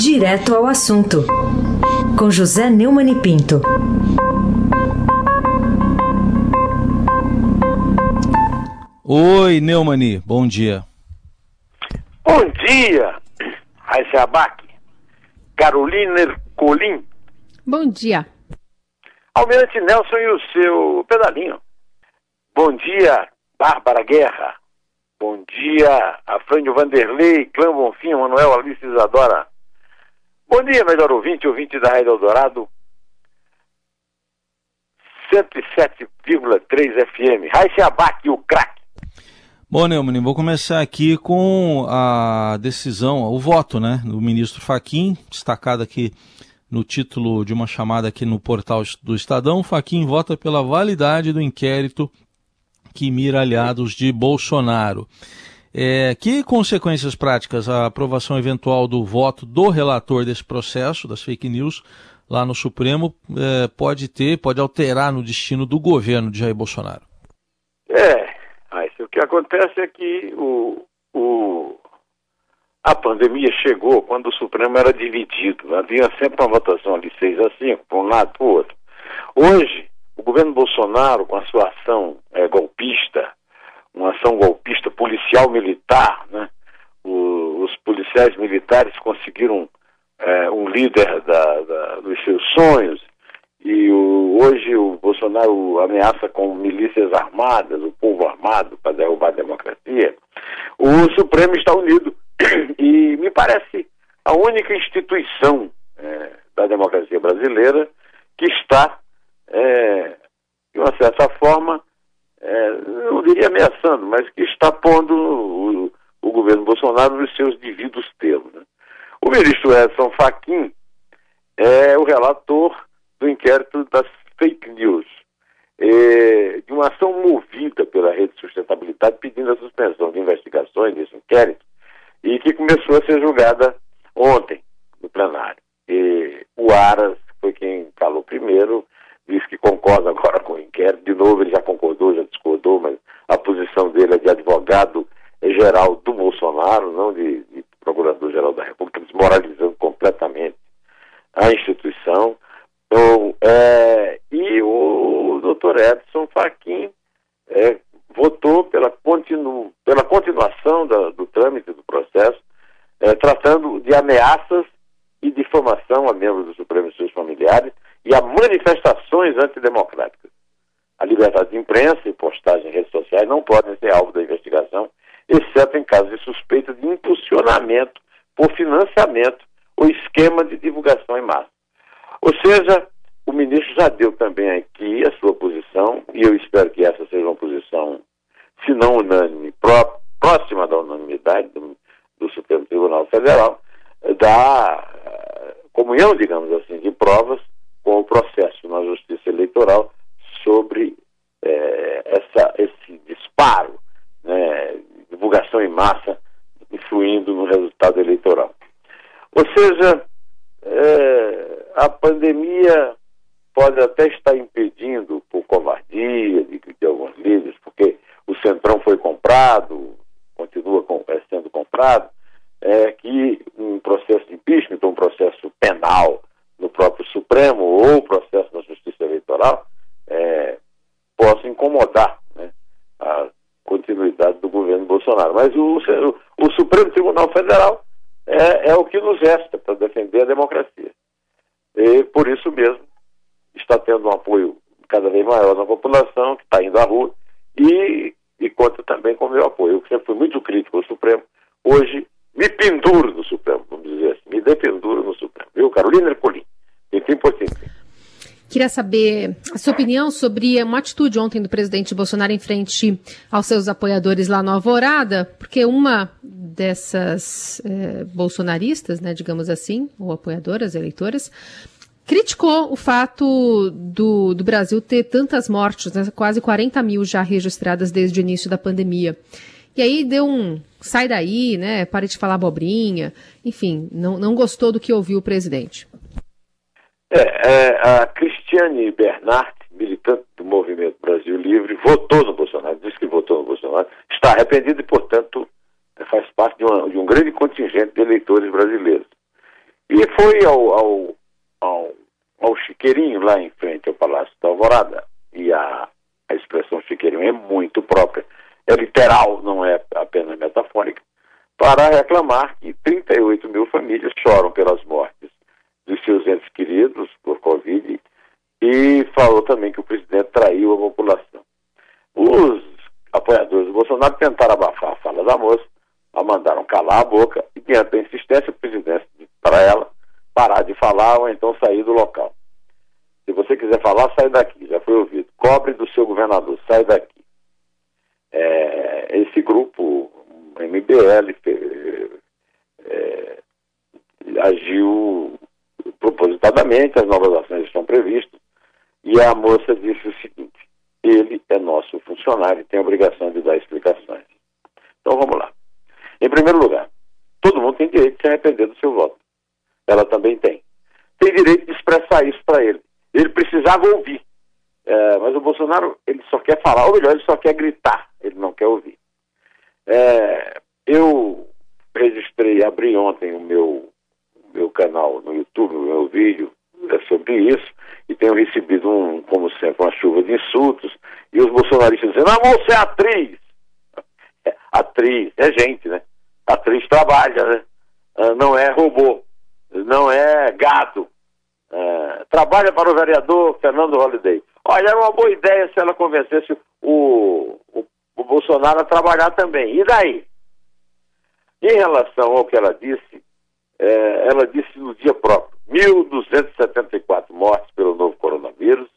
Direto ao assunto, com José Neumann e Pinto. Oi, Neumani, bom dia. Bom dia, Raíssa Abac, Carolina Ercolim. Bom dia. Almirante Nelson e o seu pedalinho. Bom dia, Bárbara Guerra. Bom dia, Afrânio Vanderlei, Clã Bonfim, Manuel Alice Isadora. Bom dia, melhor ouvinte, ouvinte da Rádio Eldorado. 107,3 FM. Raíssa Abac, o craque. Bom, Neumann, vou começar aqui com a decisão, o voto, né, do ministro Faquim, destacado aqui no título de uma chamada aqui no portal do Estadão. Faquim vota pela validade do inquérito que mira aliados de Bolsonaro. É, que consequências práticas a aprovação eventual do voto do relator desse processo, das fake news, lá no Supremo, é, pode ter, pode alterar no destino do governo de Jair Bolsonaro? É, mas o que acontece é que o, o, a pandemia chegou quando o Supremo era dividido. Havia sempre uma votação ali 6 a 5, para um lado para o outro. Hoje, o governo Bolsonaro, com a sua ação é, golpista, uma ação golpista policial-militar, né? O, os policiais militares conseguiram é, um líder da, da, dos seus sonhos e o, hoje o Bolsonaro ameaça com milícias armadas, o povo armado para derrubar a democracia. O Supremo está unido e me parece a única instituição é, da democracia brasileira que está, é, de uma certa forma, é, não diria ameaçando, mas que está pondo o, o governo Bolsonaro nos seus devidos termos. Né? O ministro Edson Fachin é o relator do inquérito das fake news, é, de uma ação movida pela Rede de Sustentabilidade pedindo a suspensão de investigações desse inquérito e que começou a ser julgada ontem no plenário. E o Aras foi quem falou primeiro, disse que concorda agora com o inquérito. De novo, ele já concordou, já posição dele é de advogado-geral do Bolsonaro, não de, de procurador-geral da República, desmoralizando completamente a instituição. Então, é, e o doutor Edson Fachin é, votou pela, continu, pela continuação da, do trâmite do processo, é, tratando de ameaças e difamação a membros do Supremo e seus familiares e a manifestações antidemocráticas. A liberdade de imprensa e postagem em redes sociais não podem ser alvo da investigação, exceto em casos de suspeita de por financiamento ou esquema de divulgação em massa. Ou seja, o ministro já deu também aqui a sua posição, e eu espero que essa seja uma posição, se não unânime, pró próxima da unanimidade do, do Supremo Tribunal Federal, da comunhão, digamos assim, de provas com o processo na Justiça Eleitoral sobre eh, essa, esse disparo, né, divulgação em massa, influindo no resultado eleitoral. Ou seja, eh, a pandemia pode até estar impedindo, por covardia de, de alguns líderes, porque o Centrão foi comprado, continua com, é, sendo comprado, é, que um processo de impeachment, um processo penal no próprio Supremo ou processo na Justiça Eleitoral, é, possa incomodar né, a continuidade do governo Bolsonaro. Mas o, o, o Supremo Tribunal Federal é, é o que nos resta para defender a democracia. E por isso mesmo está tendo um apoio cada vez maior da população, que está indo à rua, e, e conta também com o meu apoio. Eu sempre fui muito crítico ao Supremo. Hoje me penduro no Supremo, vamos dizer assim, me dependuro no Supremo. Viu, Carolina Ercolim? Enfim, por fim. Queria saber a sua opinião sobre uma atitude ontem do presidente Bolsonaro em frente aos seus apoiadores lá no Alvorada, porque uma dessas eh, bolsonaristas, né, digamos assim, ou apoiadoras, eleitoras, criticou o fato do, do Brasil ter tantas mortes, né, quase 40 mil já registradas desde o início da pandemia. E aí deu um sai daí, né? Pare de falar abobrinha. Enfim, não, não gostou do que ouviu o presidente. É, é, a Cristiane Bernard, militante do Movimento Brasil Livre, votou no Bolsonaro, disse que votou no Bolsonaro, está arrependido e, portanto, faz parte de, uma, de um grande contingente de eleitores brasileiros. E foi ao, ao, ao, ao Chiqueirinho, lá em frente ao Palácio da Alvorada, e a, a expressão Chiqueirinho é muito própria, é literal, não é apenas metafórica, para reclamar que 38 mil famílias choram pelas mortes dos seus entes queridos por Covid e falou também que o presidente traiu a população. Os apoiadores do Bolsonaro tentaram abafar a fala da moça, a mandaram calar a boca e, diante da insistência, o presidente para ela parar de falar ou então sair do local. Se você quiser falar, sai daqui, já foi ouvido. Cobre do seu governador, sai daqui. É, esse grupo, MBL, é, agiu propositadamente, as novas ações estão previstas, e a moça disse o seguinte: ele é nosso funcionário e tem a obrigação de dar explicações. Então vamos lá. Em primeiro lugar, todo mundo tem direito de se arrepender do seu voto. Ela também tem. Tem direito de expressar isso para ele. Ele precisava ouvir. É, mas o Bolsonaro, ele só quer falar, ou melhor, ele só quer gritar, ele não quer ouvir. É, eu registrei, abri ontem o meu, meu canal no YouTube, o meu vídeo sobre isso, e tenho recebido, um, como sempre, uma chuva de insultos, e os bolsonaristas dizendo, ah, você é atriz. É, atriz, é gente, né? Atriz trabalha, né? Ah, não é robô, não é gado. Ah, trabalha para o vereador Fernando Holliday. Olha, era uma boa ideia se ela convencesse o, o, o Bolsonaro a trabalhar também. E daí? Em relação ao que ela disse, é, ela disse no dia próprio: 1.274 mortes pelo novo coronavírus,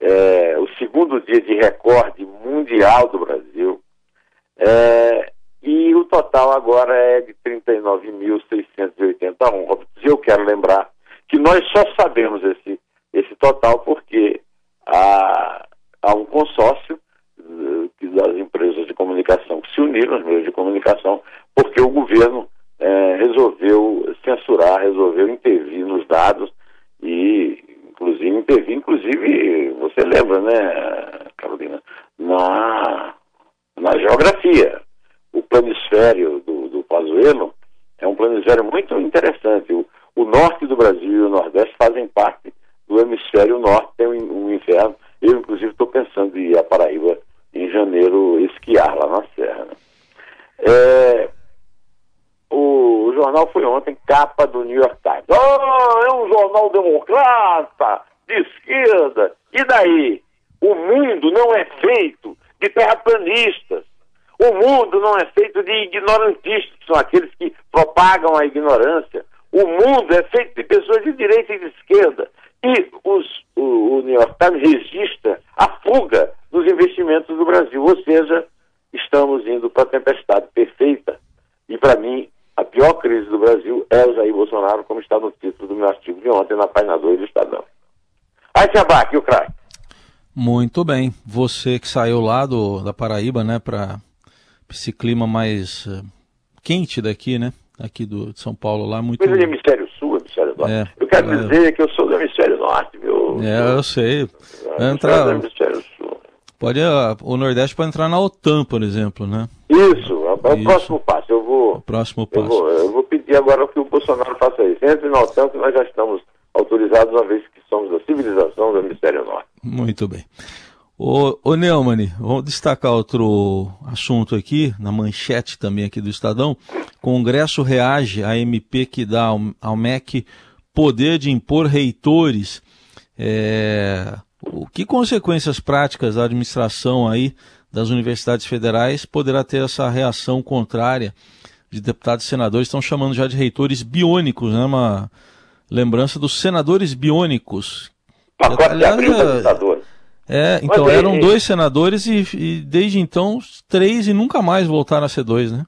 é, o segundo dia de recorde mundial do Brasil, é, e o total agora é de 39.681 Eu quero lembrar que nós só sabemos esse, esse total porque há, há um consórcio uh, das empresas de comunicação que se uniram, os meios de comunicação, porque o governo resolveu censurar, resolveu intervir nos dados e, inclusive, intervir, inclusive, você lembra, né, Carolina, na, na geografia. O planisfério do, do Pazuello é um planisfério muito interessante. O, o norte do Brasil e o nordeste fazem parte do hemisfério norte, tem um, um inverno. Eu, inclusive, estou pensando em ir a Paraíba em janeiro esquiar lá na Serra. Né? É, jornal foi ontem capa do New York Times. Oh, é um jornal democrata, de esquerda. E daí? O mundo não é feito de terraplanistas. O mundo não é feito de ignorantistas, são aqueles que propagam a ignorância. O mundo é feito de pessoas de direita e de esquerda. E os, o, o New York Times registra a fuga dos investimentos do Brasil. Ou seja, estamos indo para a tempestade perfeita. E para mim, a pior crise do Brasil é o Jair Bolsonaro, como está no título do meu artigo de ontem na página 2 do Estadão. Aí se abaque o craque. Muito bem. Você que saiu lá do, da Paraíba, né, para esse clima mais uh, quente daqui, né? Aqui do, de São Paulo lá, muito. Coisa de hemisfério sul, hemisfério norte. É, eu quero é... dizer que eu sou do hemisfério norte, viu? É, eu sei. Eu entrar... do hemisfério sul. Pode, uh, o Nordeste pode entrar na OTAN, por exemplo, né? Isso, é o Isso. próximo passo. Vou. Próximo passo. Eu vou, eu vou pedir agora que o Bolsonaro faça isso. Entre OTAN, que nós já estamos autorizados, uma vez que somos a civilização do Hemisfério Norte. Muito bem. Ô, ô Neumann, vamos destacar outro assunto aqui, na manchete também aqui do Estadão. Congresso reage à MP que dá ao, ao MEC poder de impor reitores. É, o que consequências práticas da administração aí das universidades federais poderá ter essa reação contrária de deputados e senadores? Estão chamando já de reitores biônicos, né? Uma lembrança dos senadores biônicos. Pacote Aliás, de é, então Mas, eram dois senadores e, e, desde então três e nunca mais voltaram a ser dois, né?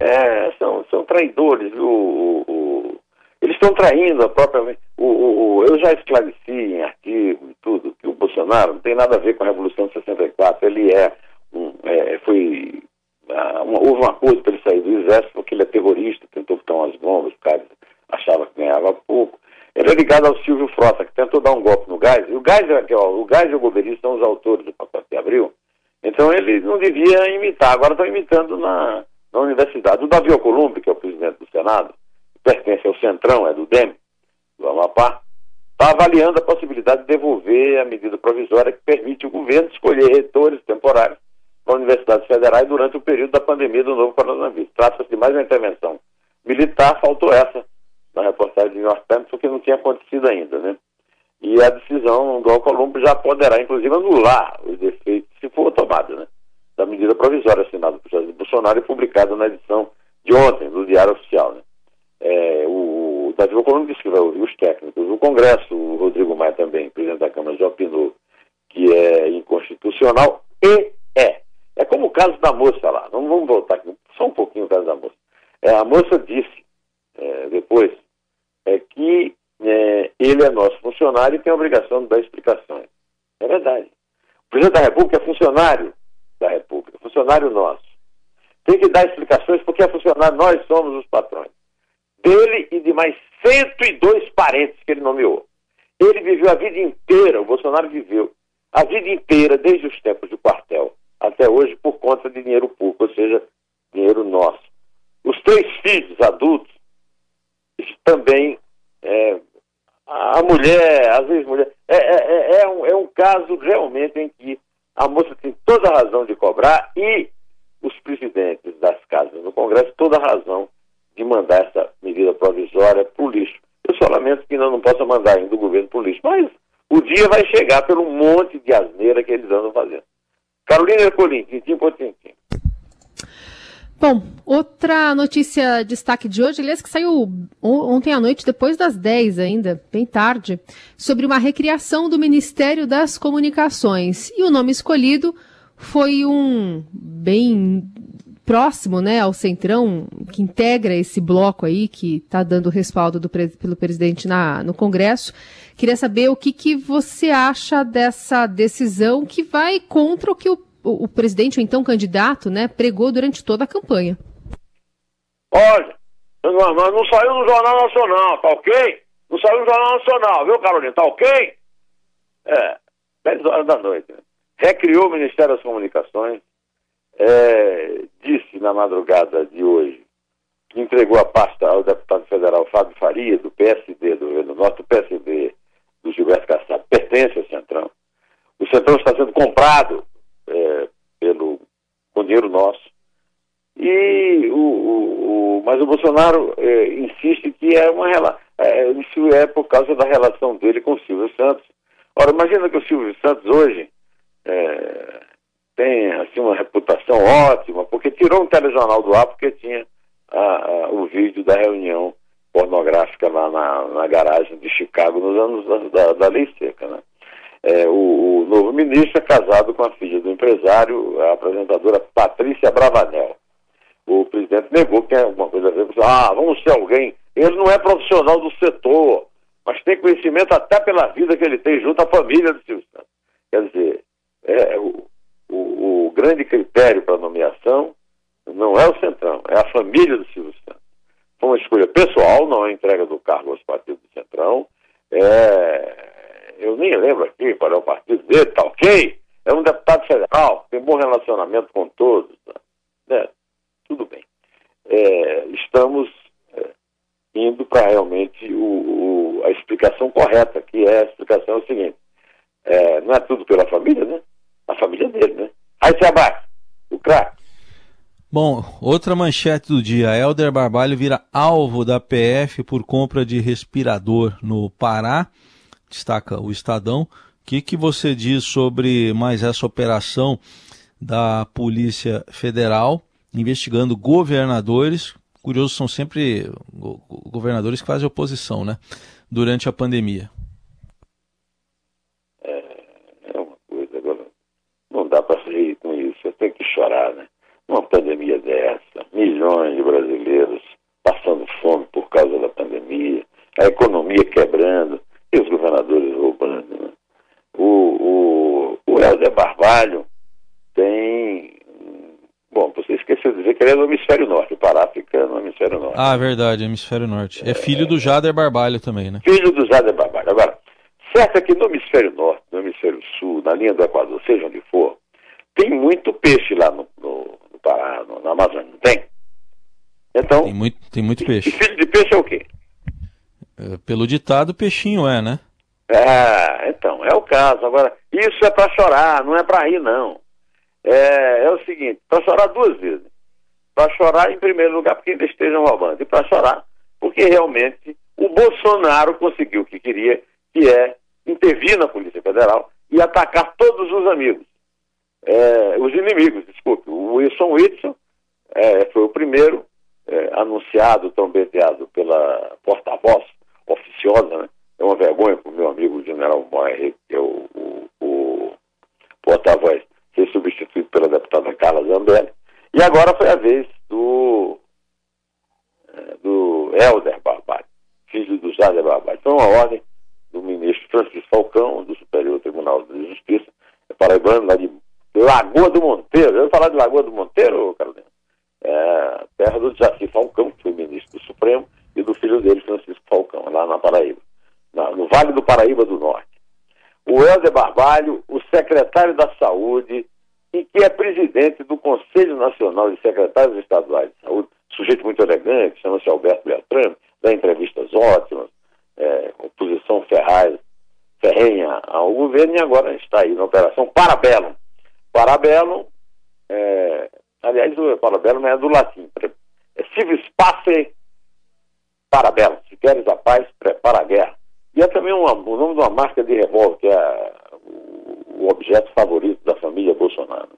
É, são, são traidores. O, o, o eles estão traindo a própria. O, eu já esclareci em artigo e tudo que o Bolsonaro não tem nada a ver com a Revolução de 64. Ele é, um, é foi uh, uma, houve um acordo para ele sair do exército porque ele é terrorista, tentou botar umas bombas, o cara achava que ganhava pouco. Ele é ligado ao Silvio Frota, que tentou dar um golpe no gás. O gás, é, o gás e o Goberi são os autores do pacote de abril. Então ele não devia imitar. Agora estão imitando na, na universidade. O Davi Alcolumbre, que é o presidente do Senado, pertence ao Centrão, é do DEM, do Amapá, está avaliando a possibilidade de devolver a medida provisória que permite o governo escolher reitores temporários para universidades federais durante o período da pandemia do novo coronavírus. Trata-se de mais uma intervenção militar, faltou essa na reportagem de New York Times, porque não tinha acontecido ainda, né? E a decisão do Alcolumbre já poderá, inclusive, anular os efeitos, se for tomada, né? Da medida provisória assinada por Jair Bolsonaro e publicada na edição de ontem do Diário Oficial, né? É, o, o Davi Alcolumbre disse que vai ouvir os técnicos do Congresso, o Rodrigo Maia também, presidente da Câmara, já opinou que é inconstitucional e é. É como o caso da moça lá, não vamos voltar aqui, só um pouquinho o caso da moça. É, a moça disse, é, depois, é que é, ele é nosso funcionário e tem a obrigação de dar explicações. É verdade. O presidente da República é funcionário da República, funcionário nosso. Tem que dar explicações porque é funcionário, nós somos os patrões. Dele e de mais 102 parentes que ele nomeou. Ele viveu a vida inteira, o Bolsonaro viveu a vida inteira, desde os tempos do quartel até hoje, por conta de dinheiro público, ou seja, dinheiro nosso. Os três filhos adultos também é, a mulher, às vezes mulher, é, é, é, é, um, é um caso realmente em que a moça tem toda a razão de cobrar e os presidentes das casas no Congresso toda a razão de mandar essa medida provisória para o lixo. Eu só lamento que ainda não possa mandar ainda o governo para o lixo, mas o dia vai chegar pelo monte de asneira que eles andam fazendo. Carolina Ercolim, tintim por tintim. Bom, outra notícia destaque de hoje, aliás, que saiu ontem à noite, depois das 10 ainda, bem tarde, sobre uma recriação do Ministério das Comunicações. E o nome escolhido foi um bem próximo né, ao Centrão, que integra esse bloco aí, que está dando respaldo do, pelo presidente na, no Congresso. Queria saber o que, que você acha dessa decisão que vai contra o que o o, o presidente, o então candidato, né, pregou durante toda a campanha. Olha, não, não saiu no Jornal Nacional, tá ok? Não saiu no Jornal Nacional, viu, Carolina? Tá ok? É, 10 horas da noite. Recriou o Ministério das Comunicações, é, disse na madrugada de hoje que entregou a pasta ao deputado federal Fábio Faria, do PSD, do Governo Norte, do PSD do Gilberto Kassab, pertence ao Centrão. O Centrão está sendo comprado é, pelo, com dinheiro nosso. E o, o, o mas o Bolsonaro é, insiste que é uma é, isso é por causa da relação dele com o Silvio Santos. Ora, imagina que o Silvio Santos hoje é, tem assim, uma reputação ótima, porque tirou um telejornal do ar porque tinha a, a, o vídeo da reunião pornográfica lá na, na garagem de Chicago nos anos da, da, da lei seca, né? É, o, o, novo ministro é casado com a filha do empresário, a apresentadora Patrícia Bravanel. O presidente negou que tem alguma coisa a ver com. Ah, vamos ser alguém. Ele não é profissional do setor, mas tem conhecimento até pela vida que ele tem junto à família do Silvio Santos. Quer dizer, é, o, o, o grande critério para nomeação não é o Centrão, é a família do Silvio Santos. Foi uma escolha pessoal, não é entrega do cargo aos partidos do Centrão. É, eu nem lembro aqui qual é o partido dele, tá ok? É um deputado federal, tem bom relacionamento com todos. Tá? É, tudo bem. É, estamos é, indo para realmente o, o, a explicação correta, que é a explicação é o seguinte: é, não é tudo pela família, né? A família dele, né? Aí se abate, o craque. Bom, outra manchete do dia: Helder Barbalho vira alvo da PF por compra de respirador no Pará destaca o Estadão. O que, que você diz sobre mais essa operação da Polícia Federal investigando governadores? Curioso, são sempre governadores que fazem oposição, né? Durante a pandemia. É, é uma coisa, agora não dá para rir com isso, você tem que chorar, né? Uma pandemia dessa, milhões de brasileiros passando fome por causa da pandemia, a economia quebrando, e os governadores roubando. Né? O, o, o Helder Barbalho tem. Bom, você esqueceu de dizer que ele é do hemisfério norte, o Pará fica no hemisfério norte. Ah, verdade, hemisfério norte. É, é filho do Jader Barbalho também, né? Filho do Jader Barbalho. Agora, certo é que no hemisfério norte, no hemisfério sul, na linha do Equador, seja onde for, tem muito peixe lá no, no, no Pará, no, na Amazônia, não tem? Então Então, tem muito, tem muito peixe. E filho de peixe é o quê? Pelo ditado, peixinho é, né? É, então, é o caso. Agora, isso é para chorar, não é para rir, não. É, é o seguinte, para chorar duas vezes. Para chorar, em primeiro lugar, porque ainda estejam roubando. E para chorar, porque realmente o Bolsonaro conseguiu o que queria, que é intervir na Polícia Federal e atacar todos os amigos. É, os inimigos, desculpe. O Wilson Whitson é, foi o primeiro é, anunciado, trombeteado pela porta-voz oficiosa, né? É uma vergonha para o meu amigo general Moiré, que é o, o, o porta-voz, ser substituído pela deputada Carla Zambelli. E agora foi a vez do, é, do Helder filho do Jader Barbalho. Foi uma ordem do ministro Francisco Falcão, do Superior Tribunal de Justiça, é paraibano, lá de Lagoa do Monteiro. Eu vou falar de Lagoa do Monteiro, Carolina? É, terra do Jaci Falcão, que foi ministro do Supremo, e do filho dele, Francisco Falcão, lá na Paraíba no Vale do Paraíba do Norte. O Helder Barbalho, o secretário da Saúde, e que é presidente do Conselho Nacional de Secretários Estaduais de Saúde, sujeito muito elegante, chama-se Alberto Beltrame, dá entrevistas ótimas, é, oposição ferraz, ferrenha ao governo, e agora está aí na Operação Parabellum. Parabellum, é, aliás, o Parabellum é do latim, é civis pace parabellum, se queres a paz, prepara a guerra. E é também uma, o nome de uma marca de revólver, que é o, o objeto favorito da família Bolsonaro.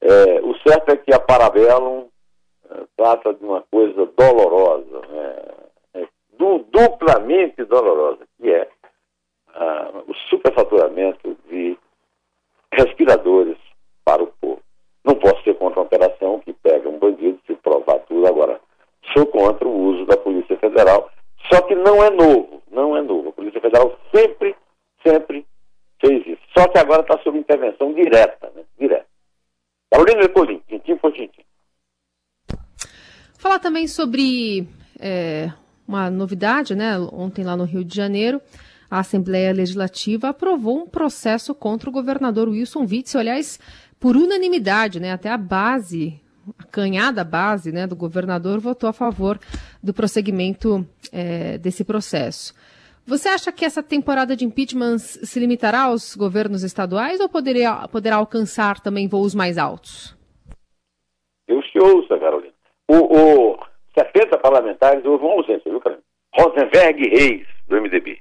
É, o certo é que a Parabellum é, trata de uma coisa dolorosa, né? é, du, duplamente dolorosa, que é o superfaturamento de respiradores para o povo. Não posso ser contra uma operação que pega um bandido se provar tudo agora. Sou contra o uso da Polícia Federal, só que não é novo não é novo. A Polícia Federal sempre, sempre fez isso. Só que agora está sob intervenção direta, né? Direta. Carolina Ercolim, tintim por tintim. Falar também sobre é, uma novidade, né? Ontem lá no Rio de Janeiro, a Assembleia Legislativa aprovou um processo contra o governador Wilson Witzel, aliás, por unanimidade, né? Até a base a canhada base né, do governador votou a favor do prosseguimento é, desse processo. Você acha que essa temporada de impeachment se limitará aos governos estaduais ou poderia, poderá alcançar também voos mais altos? Deus te ouça, Carolina. O, o 70 parlamentares houve uma ausência, viu, Carolina? Rosenberg Reis, do MDB.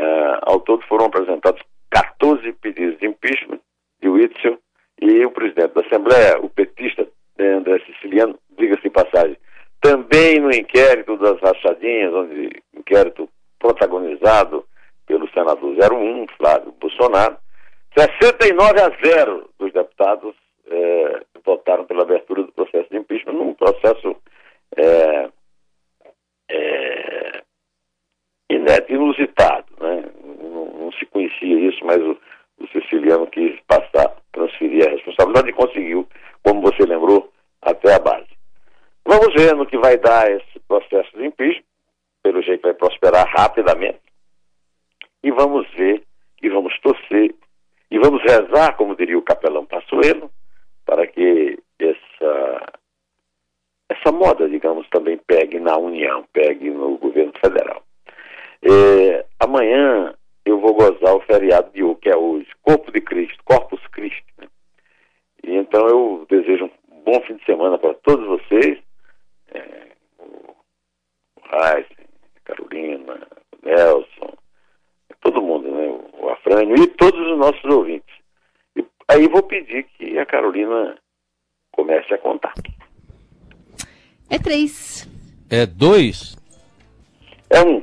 Uh, ao todo foram apresentados 14 pedidos de impeachment de Witzel e o presidente da Assembleia, o petista André Siciliano, diga-se de passagem, também no inquérito das rachadinhas, onde inquérito protagonizado pelo senador 01, Flávio Bolsonaro, 69 a 0 dos deputados é, votaram pela abertura do processo de impeachment, num processo é, é, inédito, inusitado. Né? Não, não, se conhecia isso, mas o, o siciliano quis passar, transferir a responsabilidade e conseguiu, como você lembrou, até a base. Vamos ver no que vai dar esse processo de impeachment, pelo jeito vai prosperar rapidamente, e vamos ver, e vamos torcer, e vamos rezar, como diria o capelão Passuelo, para que essa, essa moda, digamos, também pegue na União, pegue no governo federal. É, amanhã eu vou gozar o feriado de hoje, que é hoje, Corpo de Cristo, Corpus Christi. Né? E então eu desejo um bom fim de semana para todos vocês. É, o Heisen, Carolina, o Nelson, todo mundo, né? O Afrânio e todos os nossos ouvintes. E aí vou pedir que a Carolina comece a contar. É três. É dois? É um.